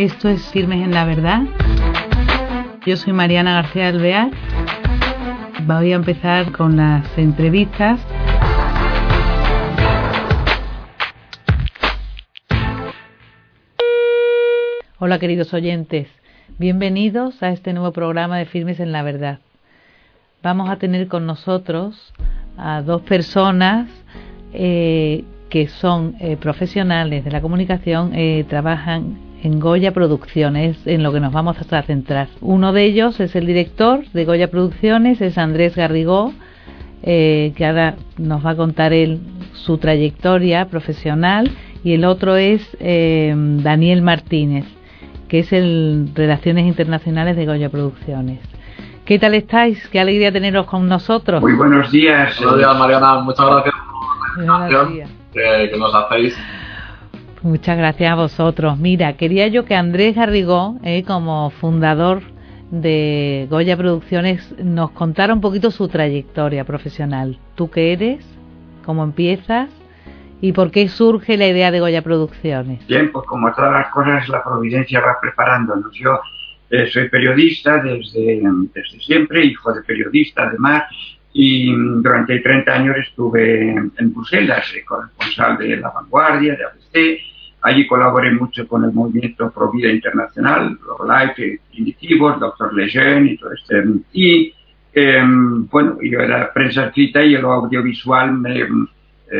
Esto es Firmes en la Verdad. Yo soy Mariana García Alvear. Voy a empezar con las entrevistas. Hola queridos oyentes, bienvenidos a este nuevo programa de Firmes en la Verdad. Vamos a tener con nosotros a dos personas eh, que son eh, profesionales de la comunicación, eh, trabajan en Goya Producciones, en lo que nos vamos a centrar. Uno de ellos es el director de Goya Producciones, es Andrés Garrigó, eh, que ahora nos va a contar él su trayectoria profesional, y el otro es eh, Daniel Martínez, que es el Relaciones Internacionales de Goya Producciones. ¿Qué tal estáis? Qué alegría teneros con nosotros. Muy buenos días. Buenos días, Mariana. Muchas gracias por la invitación que, que nos hacéis Muchas gracias a vosotros. Mira, quería yo que Andrés Garrigó, eh, como fundador de Goya Producciones, nos contara un poquito su trayectoria profesional. ¿Tú qué eres? ¿Cómo empiezas? ¿Y por qué surge la idea de Goya Producciones? Bien, pues como todas las cosas, la providencia va preparándonos. Yo eh, soy periodista desde, siempre, hijo de periodista además, y durante 30 años estuve en Bruselas, eh, corresponsal de La Vanguardia, de ABC, Allí colaboré mucho con el movimiento Pro Vida Internacional, Life, Primitivos, Doctor Lejeune y todo este. Y, eh, bueno, yo era prensa escrita y el audiovisual me, eh,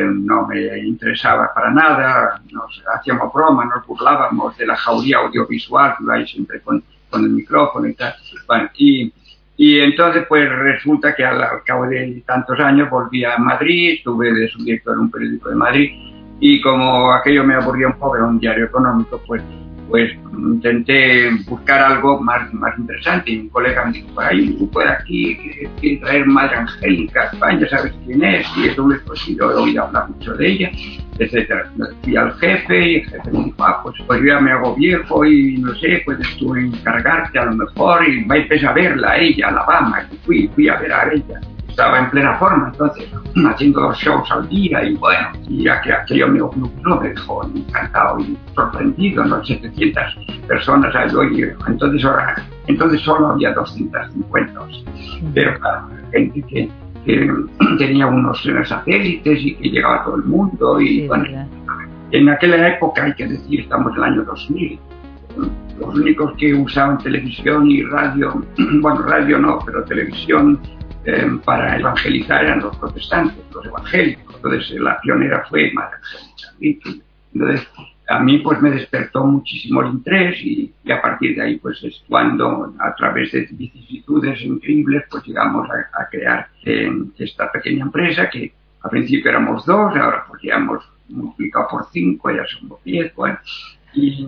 no me interesaba para nada. Nos hacíamos broma, nos burlábamos de la jauría audiovisual, que siempre con, con, el micrófono y tal. Bueno, y, y entonces, pues resulta que al, al, cabo de tantos años volví a Madrid, estuve de subdirector en un periódico de Madrid y como aquello me aburría un poco, era un diario económico, pues, pues intenté buscar algo más, más interesante. Y un colega me dijo, ahí un grupo de aquí que quiere traer Madre Angélica España, ¿sabes quién es? Y eso, pues yo he oído hablar mucho de ella, etcétera. Fui al jefe y el jefe me dijo, ah, pues, pues yo ya me hago viejo y no sé, puedes tú encargarte a lo mejor y vais a verla a ella, a Alabama. Y fui, fui a ver a ella estaba en plena forma, entonces haciendo dos shows al día y bueno, y ya que aquello me, no, me dejó encantado y sorprendido, ¿no? 700 personas allí, entonces, ahora, entonces solo había 250, pero claro, gente que, que tenía unos satélites y que llegaba todo el mundo y bueno, en aquella época hay que decir, estamos en el año 2000, los únicos que usaban televisión y radio, bueno, radio no, pero televisión eh, para evangelizar eran los protestantes, los evangélicos. Entonces la pionera fue Madre Angélica. Entonces a mí pues me despertó muchísimo el interés y, y, a partir de ahí pues es cuando a través de vicisitudes increíbles pues llegamos a, a crear eh, esta pequeña empresa que al principio éramos dos, ahora pues ya hemos multiplicado por cinco, ya somos diez, bueno, y,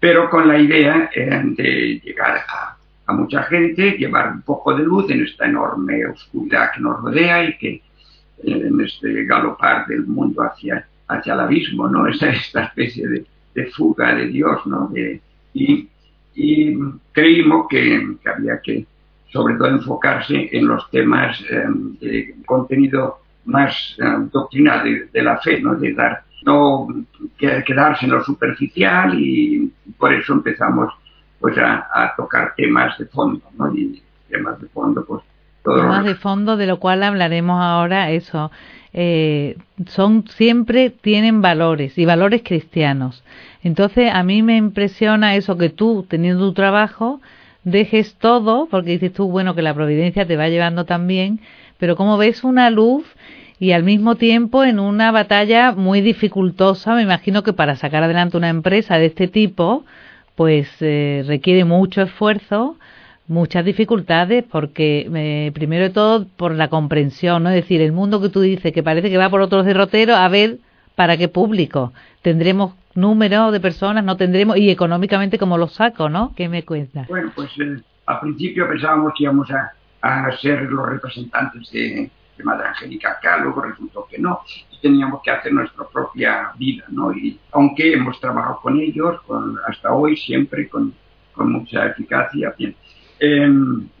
pero con la idea eh, de llegar a mucha gente, llevar un poco de luz en esta enorme oscuridad que nos rodea y que en este galopar del mundo hacia, hacia el abismo, ¿no? Esa, esta especie de, de fuga de Dios, ¿no? De, y, y, creímos que, que, había que, sobre todo, enfocarse en los temas eh, de contenido más eh, doctrinal de, de, la fe, ¿no? De dar, no quedarse en lo superficial y por eso empezamos pues a, a, tocar temas de fondo, ¿no? Y temas de fondo, pues todo temas de fondo de lo cual hablaremos ahora, eso. Eh, son siempre tienen valores y valores cristianos. Entonces a mí me impresiona eso que tú teniendo tu trabajo dejes todo porque dices tú bueno que la providencia te va llevando también, pero como ves una luz y al mismo tiempo en una batalla muy dificultosa, me imagino que para sacar adelante una empresa de este tipo pues eh, requiere mucho esfuerzo, muchas dificultades, porque eh, primero de todo por la comprensión, ¿no? Es decir, el mundo que tú dices que parece que va por otros derroteros, a ver para qué público. Tendremos número de personas, no tendremos, y económicamente como lo saco, ¿no? ¿Qué me cuentas? Bueno, pues eh, al principio pensábamos que íbamos a, a ser los representantes de, de Madre Angélica acá, luego resultó que no, teníamos que hacer nuestra propia vida, ¿no? Y aunque hemos trabajado con ellos, con, hasta hoy siempre con, con mucha eficacia, bien. Eh,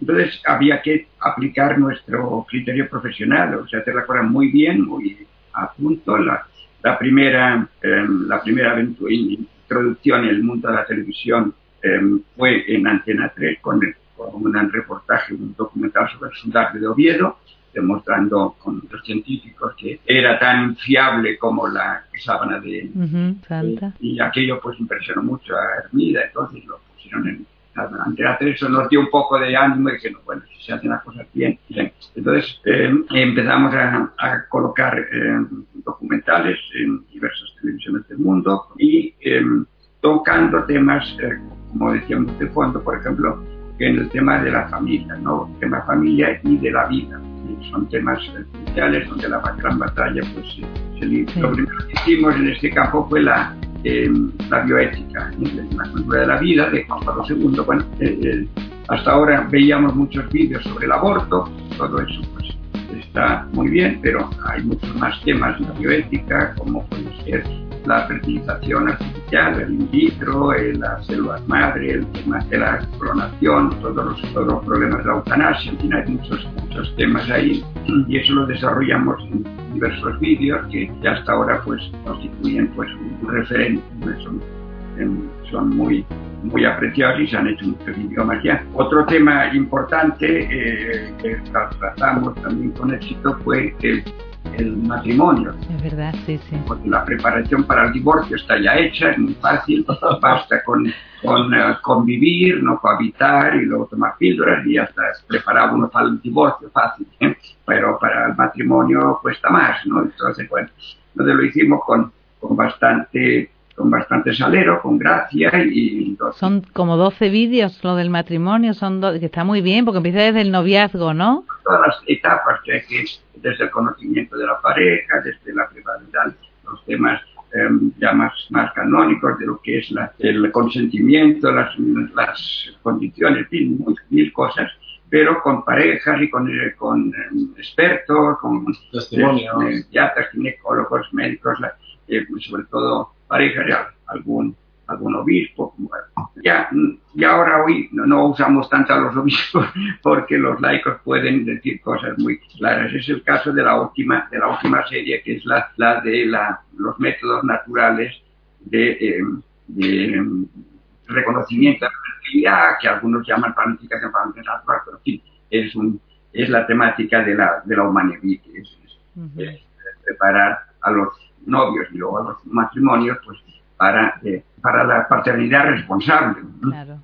entonces había que aplicar nuestro criterio profesional, o sea, hacer la cosa muy bien, muy a punto. La, la primera, eh, la primera introducción en el mundo de la televisión em, fue en Antena 3 con, con un reportaje, un documental sobre el soldado de Oviedo, demostrando con los científicos que era tan fiable como la sábana de... Santa. y aquello pues impresionó mucho a Hermida, entonces lo pusieron en Antena 3, eso nos dio un poco de ánimo y que, bueno, si se hacen las cosas bien, bien. Entonces em, empezamos a, a colocar em, documentales en diversas televisiones del mundo y tocando temas, eh, como decíamos de fondo, por ejemplo, en el tema de la familia, ¿no? El tema familia y de la vida. Son temas esenciales donde la gran batalla, pues, se, Lo primero que hicimos en este campo fue la, em, la bioética, la cultura de la vida de Juan Pablo II. Bueno, eh, eh, hasta ahora veíamos muchos vídeos sobre el aborto, todo eso pues está muy bien, pero hay muchos más temas en la bioética, como puede ser la fertilización artificial, el in vitro, eh, las células madre, el tema de la clonación, todos los, todos los problemas de la eutanasia, en fin, hay muchos, muchos temas ahí y eso lo desarrollamos en diversos vídeos que hasta ahora pues constituyen pues un referente, son, son muy muy apreciados y se han hecho muchos idiomas ya. Otro tema importante eh, que tratamos también con éxito fue el el matrimonio. Es verdad, sí, sí. Porque la preparación para el divorcio está ya hecha, es muy fácil, basta con, con eh, convivir, no cohabitar y luego tomar píldoras y ya está preparado uno para el divorcio fácil, ¿eh? pero para el matrimonio cuesta más, ¿no? Entonces, bueno, entonces lo hicimos con, con bastante con bastante salero, con gracia y... Son como 12 vídeos lo del matrimonio, son que está muy bien porque empieza desde el noviazgo, ¿no? Todas las etapas que hay que desde el conocimiento de la pareja, desde la privacidad, los temas em, ya más, más canónicos de lo que es la, el consentimiento, las, las condiciones, en mil, cosas, pero con parejas y con, eh, con em, expertos, con testimonios, ya ginecólogos, médicos, eh, sobre todo parejas, ya algún algún obispo. Ya, y ahora hoy no, usamos tanto a los obispos porque los laicos pueden decir cosas muy claras. Es el caso de la última, de la última serie, que es la, la de la, los métodos naturales de, eh, de reconocimiento de la fertilidad, que algunos llaman planificación natural, pero en fin, es, un, es la temática de la, de la humanidad, es, es preparar a los novios y luego a los matrimonios, pues para, eh, para la paternidad responsable. Claro.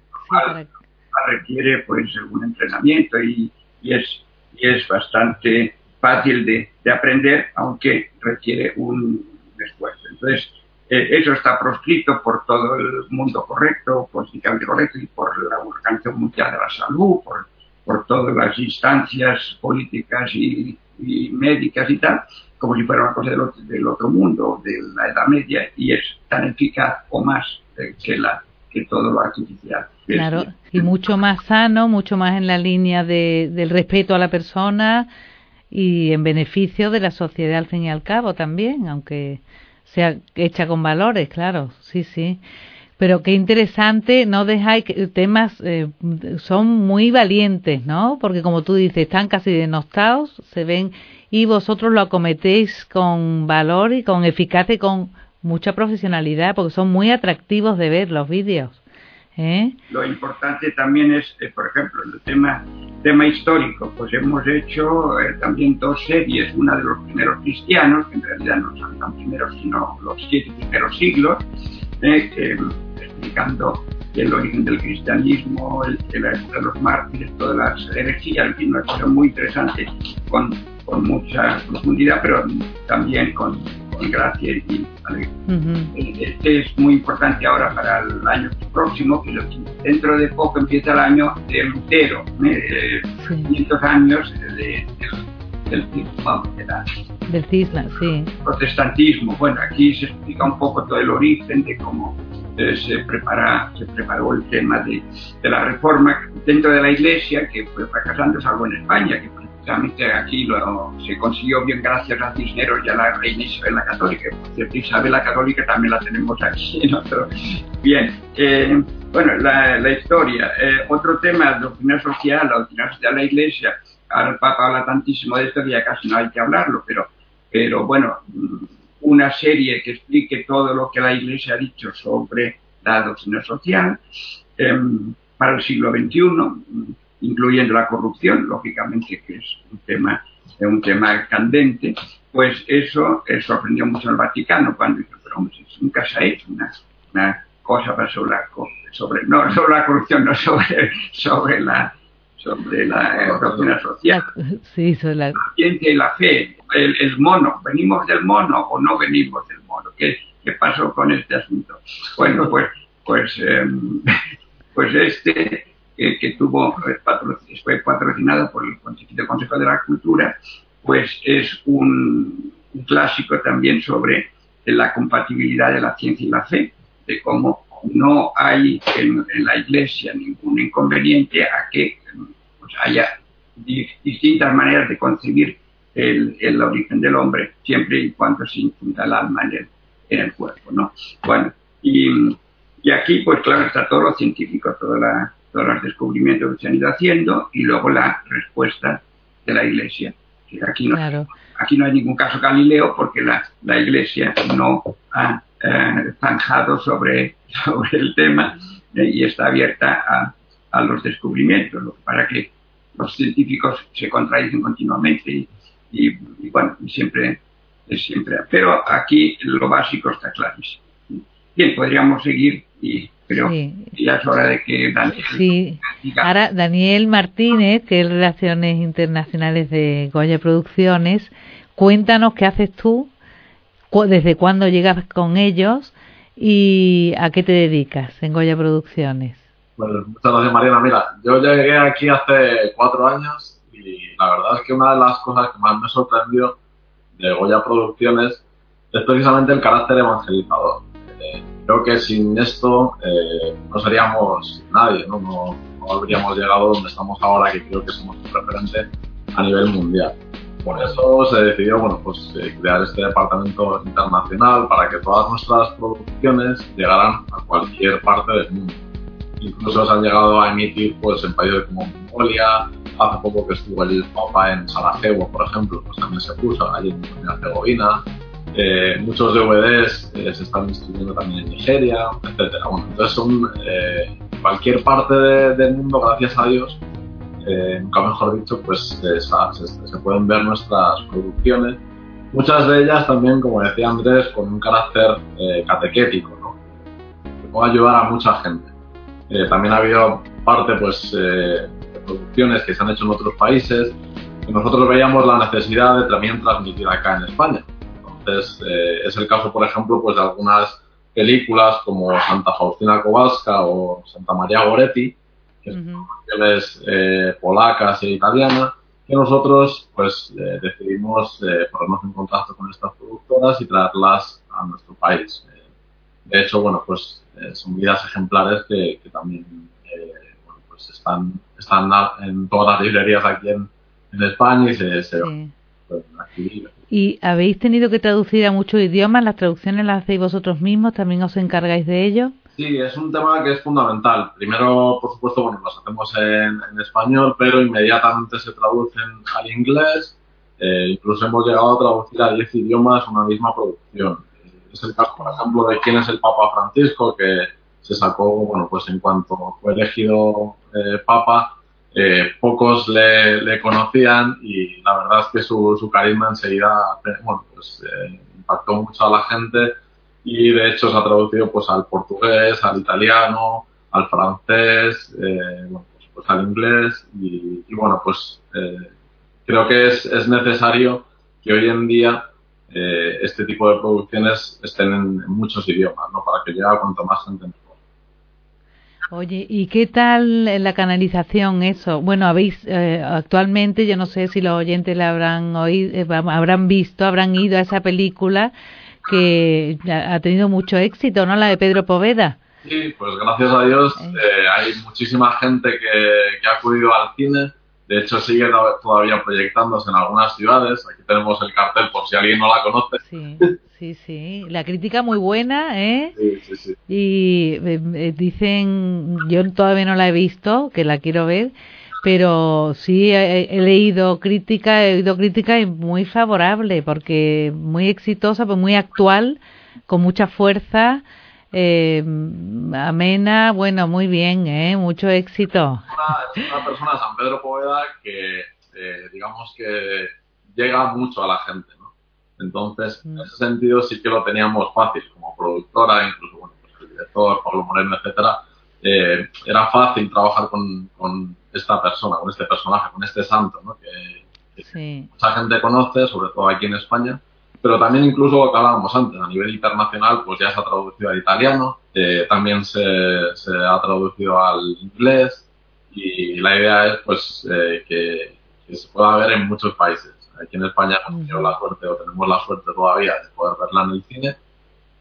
requiere pues un entrenamiento y, y, es, y es bastante fácil de, de, aprender, aunque requiere un esfuerzo. Entonces, eh, eso está proscrito por todo el mundo correcto, políticamente correcto, y por la Organización Mundial de la Salud, por, por todas las instancias políticas y, y médicas y tal como si fuera una cosa del otro, mundo, de la Edad Media, y es tan eficaz o más eh, que, la, que todo lo artificial. Claro, y mucho más sano, mucho más en la línea de, del respeto a la persona y en beneficio de la sociedad al fin y al cabo también, aunque sea hecha con valores, claro, sí, sí. Pero qué interesante, no dejáis que temas eh, son muy valientes, ¿no? Porque como tú dices, están casi denostados, se ven y vosotros lo acometéis con valor y con eficacia y con mucha profesionalidad, porque son muy atractivos de ver los vídeos. ¿eh? Lo importante también es, eh, por ejemplo, el tema, tema histórico, pues hemos hecho eh, también dos series, una de los primeros cristianos, que en realidad no son tan primeros, sino los siete primeros siglos, explicando el origen del cristianismo, el, de los mártires, todas las herejías, en fin, una cosa muy interesante con con mucha profundidad, pero también con, gracia y alegría. Este es muy importante ahora para el año próximo, que dentro de poco empieza el año de Lutero, ¿eh? 500 años de, del del cisma, sí. protestantismo. Bueno, aquí se explica un poco todo el origen de cómo eh, se prepara se preparó el tema de, de, la reforma dentro de la Iglesia que fue fracasando salvo en España que aquí lo, se consiguió bien gracias a Cisneros y a la reina Isabel la Católica. Isabel la Católica también la tenemos aquí. bien, eh, bueno, la, la historia. Eh, otro tema, doctrina social, la doctrina social de la Iglesia. Ahora el Papa habla tantísimo de esto que ya casi no hay que hablarlo, pero, pero bueno, una serie que explique todo lo que la Iglesia ha dicho sobre la doctrina social em, para el siglo XXI, incluyendo la corrupción, lógicamente que es un tema, un tema candente, pues eso sorprendió mucho al Vaticano cuando dijo, pero hombre, nunca se ha hecho una, una cosa para sobre la, sobre, no sobre la corrupción, no sobre, sobre la sobre la doctrina social, sí, sobre la... ciencia y la fe, el, mono, ¿venimos del mono o no venimos del mono? ¿Qué, qué pasó con este asunto? Bueno, pues, pues, em, pues este que tuvo, fue patrocinado por el Consejo de la Cultura, pues es un, clásico también sobre la compatibilidad de la ciencia y la fe, de cómo no hay en, la Iglesia ningún inconveniente a que pues, haya distintas maneras de concebir el, origen del hombre, siempre y cuando se infunda el alma en el, en el cuerpo, ¿no? Bueno, y, y, aquí, pues claro, está todo lo científico, toda la, todos los descubrimientos que se han ido haciendo y luego la respuesta de la Iglesia. Aquí no, aquí no hay ningún caso Galileo porque la, la Iglesia no ha eh, zanjado sobre, sobre el tema eh, y está abierta a, a, los descubrimientos, para que los científicos se contradicen continuamente y, y, bueno, y siempre, siempre. Pero aquí lo básico está clarísimo. Bien, podríamos seguir y pero ya es hora de que Daniel. Sí. Ahora, Daniel Martínez, que es Relaciones Internacionales de Goya Producciones, cuéntanos qué haces tú, desde cuándo llegas con ellos y a qué te dedicas en Goya Producciones. Bueno, muchas gracias, Mariana. Mira, yo llegué aquí hace cuatro años y la verdad es que una de las cosas que más me sorprendió de Goya Producciones es precisamente el carácter evangelizador creo que sin esto eh, no seríamos nadie, ¿no? ¿no? habríamos llegado donde estamos ahora, que creo que somos un referente a nivel mundial. Por eso se decidió bueno, pues, eh, crear este departamento internacional para que todas nuestras producciones llegaran a cualquier parte del mundo. Incluso se han llegado a emitir pues, en países como Mongolia, hace poco que estuvo el Papa en Sarajevo, por ejemplo, pues también se puso allí en Herzegovina, eh, muchos DVDs eh, se están distribuyendo también en Nigeria, etcétera. Bueno, entonces son eh, cualquier parte del mundo, gracias a Dios, nunca mejor dicho, pues se, pueden ver nuestras producciones. Muchas de ellas también, como decía Andrés, con un carácter catequético, ¿no? que puede ayudar a mucha gente. también ha habido parte, pues, de producciones que se han hecho en otros países y nosotros veíamos la necesidad de también transmitir acá en España. Eh, es el caso, por ejemplo, pues de algunas películas como Santa Faustina Kowalska o Santa María Goretti, que son producciones eh, polacas e italianas, que nosotros pues eh, decidimos ponernos en contacto con estas productoras y traerlas a nuestro país. de hecho, bueno, pues son vidas ejemplares que, también bueno, pues están, están en todas las librerías aquí en, España y se, ¿Y habéis tenido que traducir a muchos idiomas? ¿Las traducciones las hacéis vosotros mismos? ¿También os encargáis de ello? Sí, es un tema que es fundamental. Primero, por supuesto, bueno, las hacemos en, español, pero inmediatamente se traducen al inglés. Eh, incluso hemos llegado a traducir a 10 idiomas una misma producción. Es el caso, por ejemplo, de quién es el Papa Francisco, que se sacó, bueno, pues en cuanto fue elegido eh, Papa, eh, pocos le, conocían y la verdad es que su, carisma enseguida bueno, pues, eh, impactó mucho a la gente y de hecho se ha traducido pues al portugués, al italiano, al francés, eh, pues, pues, al inglés y, bueno pues creo que es, es, necesario que hoy en día este tipo de producciones estén en, muchos idiomas, ¿no? Para que llegue cuanto más gente Oye, ¿y qué tal la canalización eso? Bueno, habéis eh, actualmente, yo no sé si los oyentes la habrán oído, eh, habrán visto, habrán ido a esa película que ha tenido mucho éxito, ¿no? La de Pedro Poveda. Sí, pues gracias a Dios eh, hay muchísima gente que, que ha acudido al cine de hecho, sigue todavía proyectándose en algunas ciudades. Aquí tenemos el cartel por si alguien no la conoce. Sí, sí, sí. La crítica muy buena, ¿eh? Sí, sí, sí. Y eh, eh, dicen, yo todavía no la he visto, que la quiero ver, pero sí he, leído crítica, he oído crítica y muy favorable, porque muy exitosa, pues muy actual, con mucha fuerza. Eh, amena, bueno, muy bien, ¿eh? mucho éxito. Es una, persona, San Pedro Poveda, que eh, digamos que llega mucho a la gente, ¿no? Entonces, en mm. ese sentido sí que lo teníamos fácil, como productora, incluso, bueno, pues el director, Pablo Moreno, etcétera, eh, era fácil trabajar con, con, esta persona, con este personaje, con este santo, ¿no? Que, mucha gente conoce, sobre todo aquí en España, pero también incluso lo que hablábamos antes, a nivel internacional, pues ya se ha traducido al italiano, eh, también se, se, ha traducido al inglés y la idea es pues eh, que, se pueda ver en muchos países. Aquí en España hemos tenido la suerte o tenemos la suerte todavía de poder verla en el cine.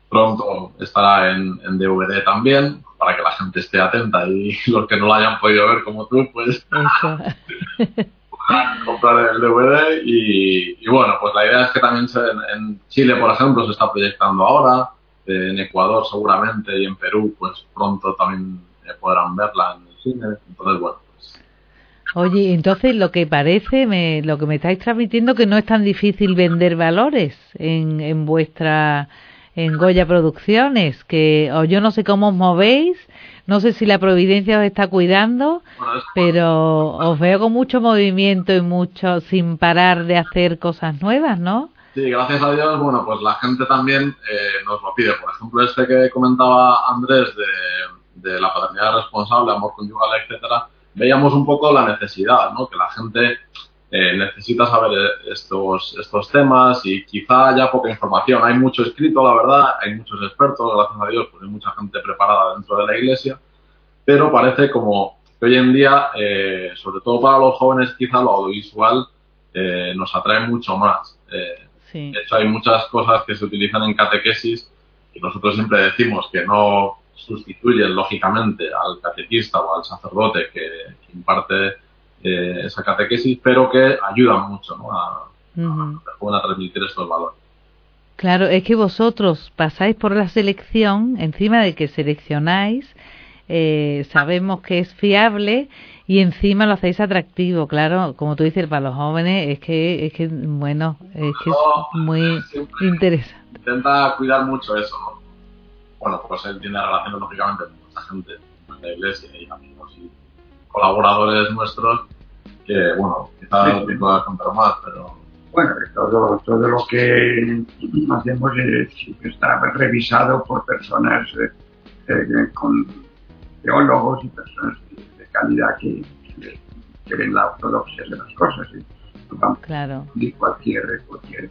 Pronto estará en, en DVD también, para que la gente esté atenta y los que no la hayan podido ver como tú, pues comprar el DVD y, bueno, pues la idea es que también en, Chile, por ejemplo, se está proyectando ahora, en Ecuador seguramente y en Perú, pues pronto también eh, podrán verla en el cine. Entonces, bueno. Pues. Oye, entonces lo que parece, me, lo que me estáis transmitiendo, que no es tan difícil vender valores en, en vuestra, en Goya Producciones, que o yo no sé cómo os movéis, no sé si la providencia os está cuidando, pero os veo con mucho movimiento y mucho sin parar de hacer cosas nuevas, ¿no? Sí, gracias a Dios, bueno, pues la gente también eh, nos lo pide. Por ejemplo, este que comentaba Andrés de, de la paternidad responsable, amor conyugal, etcétera, veíamos un poco la necesidad, ¿no? Que la gente eh, necesita saber estos, estos temas y quizá haya poca información. Hay mucho escrito, la verdad, hay muchos expertos, gracias a Dios, pues hay mucha gente preparada dentro de la iglesia, pero parece como que hoy en día, eh, sobre todo para los jóvenes, quizá lo audiovisual eh, nos atrae mucho más. De hecho, hay muchas cosas que se utilizan en catequesis y nosotros siempre decimos que no sustituyen lógicamente al catequista o al sacerdote que imparte eh, esa catequesis, pero que ayudan mucho a, a, transmitir estos valores. Claro, es que vosotros pasáis por la selección, encima de que seleccionáis, eh, sabemos que es fiable y encima lo hacéis atractivo, claro, como tú dices, para los jóvenes es que, es que bueno, es que es muy interesante. Intenta cuidar mucho eso, ¿no? Bueno, pues él tiene relaciones lógicamente con mucha gente en la iglesia y amigos y colaboradores nuestros que, bueno, quizás sí. pueda contar más, pero... Bueno, todo, todo lo que hacemos está revisado por personas eh, eh, con teólogos y personas de calidad que, que, ven la ortodoxia de las cosas. claro. De cualquier, cualquier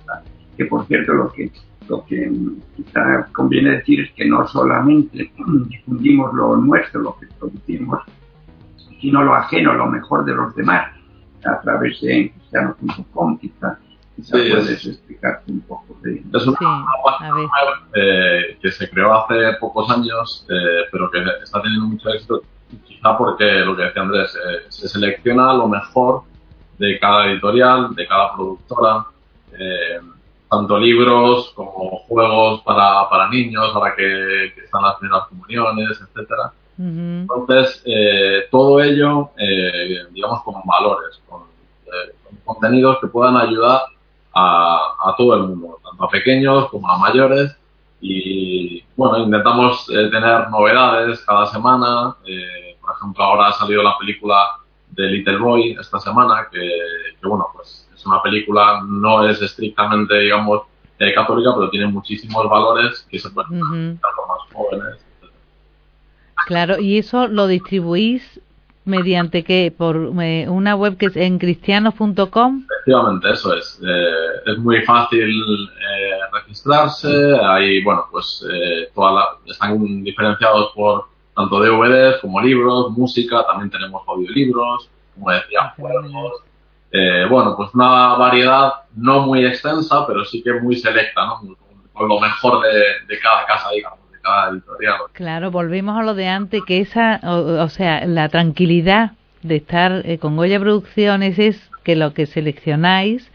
Que por cierto, lo que lo que quizá conviene decir es que no solamente difundimos lo nuestro, lo que producimos, sino lo ajeno, lo mejor de los demás, a través de cristiano.com, quizá, quizá puedes explicarte un poco de Es una web eh, que se creó hace pocos años, eh, pero que está teniendo mucho éxito, quizá porque lo que decía Andrés, eh, se selecciona lo mejor de cada editorial, de cada productora, tanto libros como juegos para, para niños, ahora que, que están las primeras comuniones, etcétera entonces, eh, todo ello, eh, digamos, con valores, con, eh, con, contenidos que puedan ayudar a, a, todo el mundo, tanto a pequeños como a mayores. Y bueno, intentamos eh, tener novedades cada semana. Eh, por ejemplo, ahora ha salido la película de Little Boy esta semana, que, que bueno, pues es una película, no es estrictamente, digamos, católica, pero tiene muchísimos valores que se pueden uh -huh. los más jóvenes Claro, y eso lo distribuís mediante qué? Por eh, una web que es en cristianos.com. Efectivamente, eso es. Eh, es muy fácil eh, registrarse. Ahí, bueno, pues eh, están diferenciados por tanto DVDs como libros, música. También tenemos audiolibros, como decía, juegos. Eh, bueno, pues una variedad no muy extensa, pero sí que muy selecta, ¿no? Con lo mejor de, de cada casa, digamos. Claro, volvemos a lo de antes, que esa, o, sea, la tranquilidad de estar eh, con Goya Producciones es que lo que seleccionáis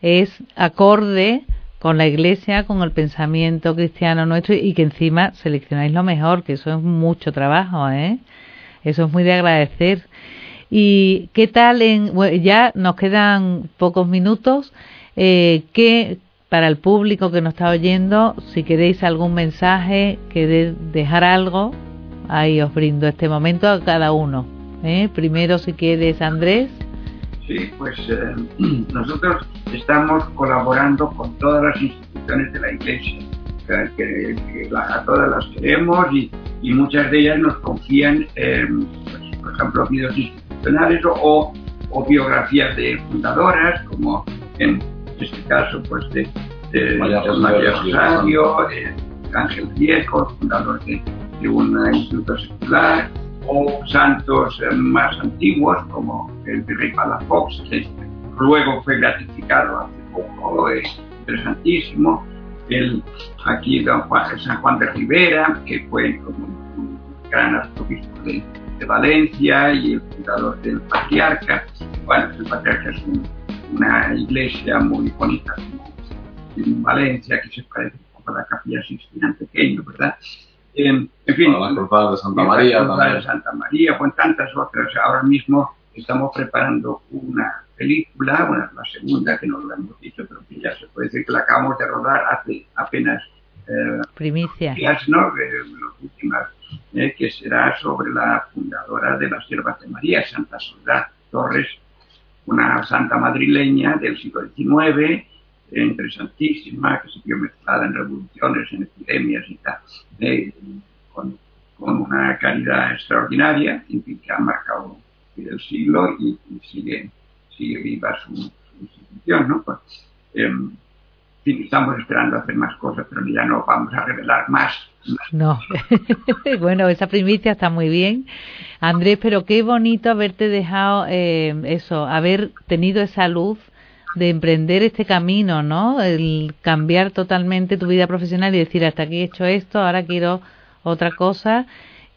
es acorde con la iglesia, con el pensamiento cristiano nuestro y que encima seleccionáis lo mejor, que eso es mucho trabajo, ¿eh? Eso es muy de agradecer. ¿Y qué tal en, ya nos quedan pocos minutos, eh, ¿qué, para el público que nos está oyendo, si queréis algún mensaje, queréis dejar algo, ahí os brindo este momento a cada uno. ¿eh? Primero, si quieres, Andrés. Sí, pues eh, nosotros estamos colaborando con todas las instituciones de la Iglesia, que, a todas las queremos y, muchas de ellas nos confían, pues, por ejemplo, videos institucionales o, o, biografías de fundadoras, como en este caso pues de, María, Rosario, Ángel Viejo, fundador de, un instituto secular, o santos eh, más antiguos como el virrey Palafox, que luego fue gratificado hace poco, es interesantísimo. El, aquí don Juan, San Juan de Rivera, que fue como un gran arzobispo de, Valencia y el fundador del patriarca. Bueno, el patriarca es una iglesia muy bonita como en Valencia, que se parece un poco a la capilla Sixtina pequeño, ¿verdad? en fin, la Cruzada de Santa María, la de Santa María, con tantas otras. Ahora mismo estamos preparando una película, bueno, la segunda, que no lo hemos dicho, pero que ya se puede decir que la acabamos de rodar hace apenas eh, primicia, días, ¿no? las últimas, eh, que será sobre la fundadora de las Siervas de María, Santa Soledad Torres, una santa madrileña del siglo XIX, interesantísima, que se vio mezclada en revoluciones, en epidemias y tal, eh, con, una calidad extraordinaria, que ha marcado el siglo y, sigue, sigue viva su, institución, ¿no? Pues, em, estamos esperando hacer más cosas, pero ya no vamos a revelar más. No, bueno, esa primicia está muy bien. Andrés, pero qué bonito haberte dejado eh, eso, haber tenido esa luz de emprender este camino, ¿no? El cambiar totalmente tu vida profesional y decir, hasta aquí he hecho esto, ahora quiero otra cosa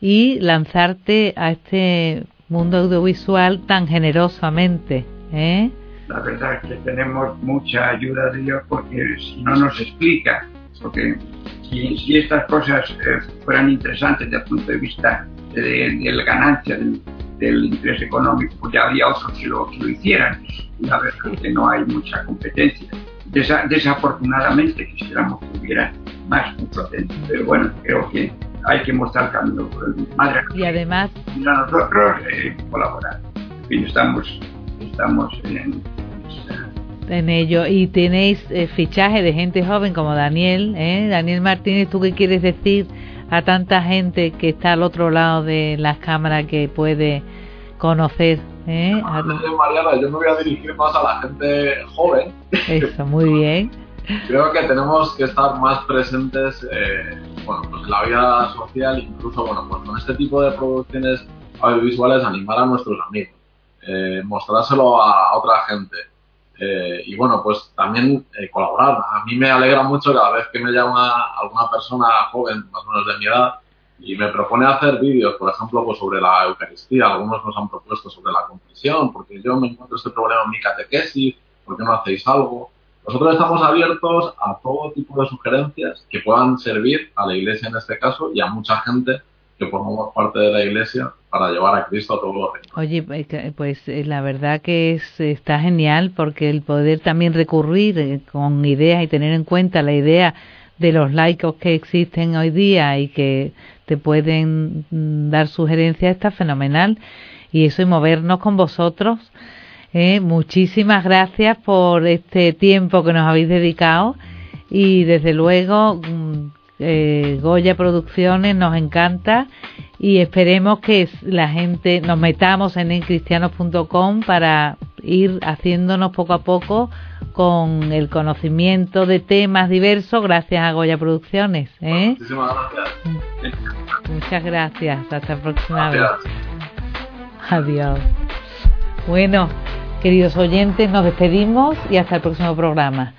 y lanzarte a este mundo audiovisual tan generosamente, ¿eh? La verdad es que tenemos mucha ayuda de Dios porque si no nos explica, porque si, estas cosas eh, fueran interesantes desde el punto de vista de, la ganancia, del, interés económico, pues ya habría otros que lo, que lo hicieran la verdad es que no hay mucha competencia. desafortunadamente quisiéramos que hubiera más competencia, pero bueno, creo que hay que mostrar camino por el madre. Y además... Y nosotros eh, colaborar. En fin, estamos, estamos en, en ello. Y tenéis eh, fichaje de gente joven como Daniel, ¿eh? Daniel Martínez, ¿tú qué quieres decir a tanta gente que está al otro lado de las cámaras que puede conocer ¿Eh? Mariana, yo me voy a dirigir más a la gente joven. Eso, muy bien. Creo que tenemos que estar más presentes eh, bueno, pues en la vida social, incluso bueno, pues con este tipo de producciones audiovisuales, animar a nuestros amigos, eh, mostrárselo a otra gente. Eh, y bueno, pues también eh, colaborar. A mí me alegra mucho cada vez que me llama alguna persona joven, más o menos de mi edad, y me propone hacer vídeos, por ejemplo, pues sobre la Eucaristía. Algunos nos han propuesto sobre la confesión, porque yo me encuentro este problema en mi catequesis, ¿por qué no hacéis algo? Nosotros estamos abiertos a todo tipo de sugerencias que puedan servir a la Iglesia en este caso y a mucha gente que formamos parte de la Iglesia para llevar a Cristo a todos los reinos. Oye, pues, pues eh, la verdad que es, está genial porque el poder también recurrir eh, con ideas y tener en cuenta la idea de los laicos que existen hoy día y que te pueden mm, dar sugerencias está fenomenal y eso y movernos con vosotros ¿eh? muchísimas gracias por este tiempo que nos habéis dedicado y desde luego mm, eh, Goya Producciones nos encanta y esperemos que la gente nos metamos en encristianos.com para ir haciéndonos poco a poco con el conocimiento de temas diversos gracias a Goya Producciones. ¿eh? Muchísimas gracias. Muchas gracias. Hasta la próxima vez. Adiós. Bueno, queridos oyentes, nos despedimos y hasta el próximo programa.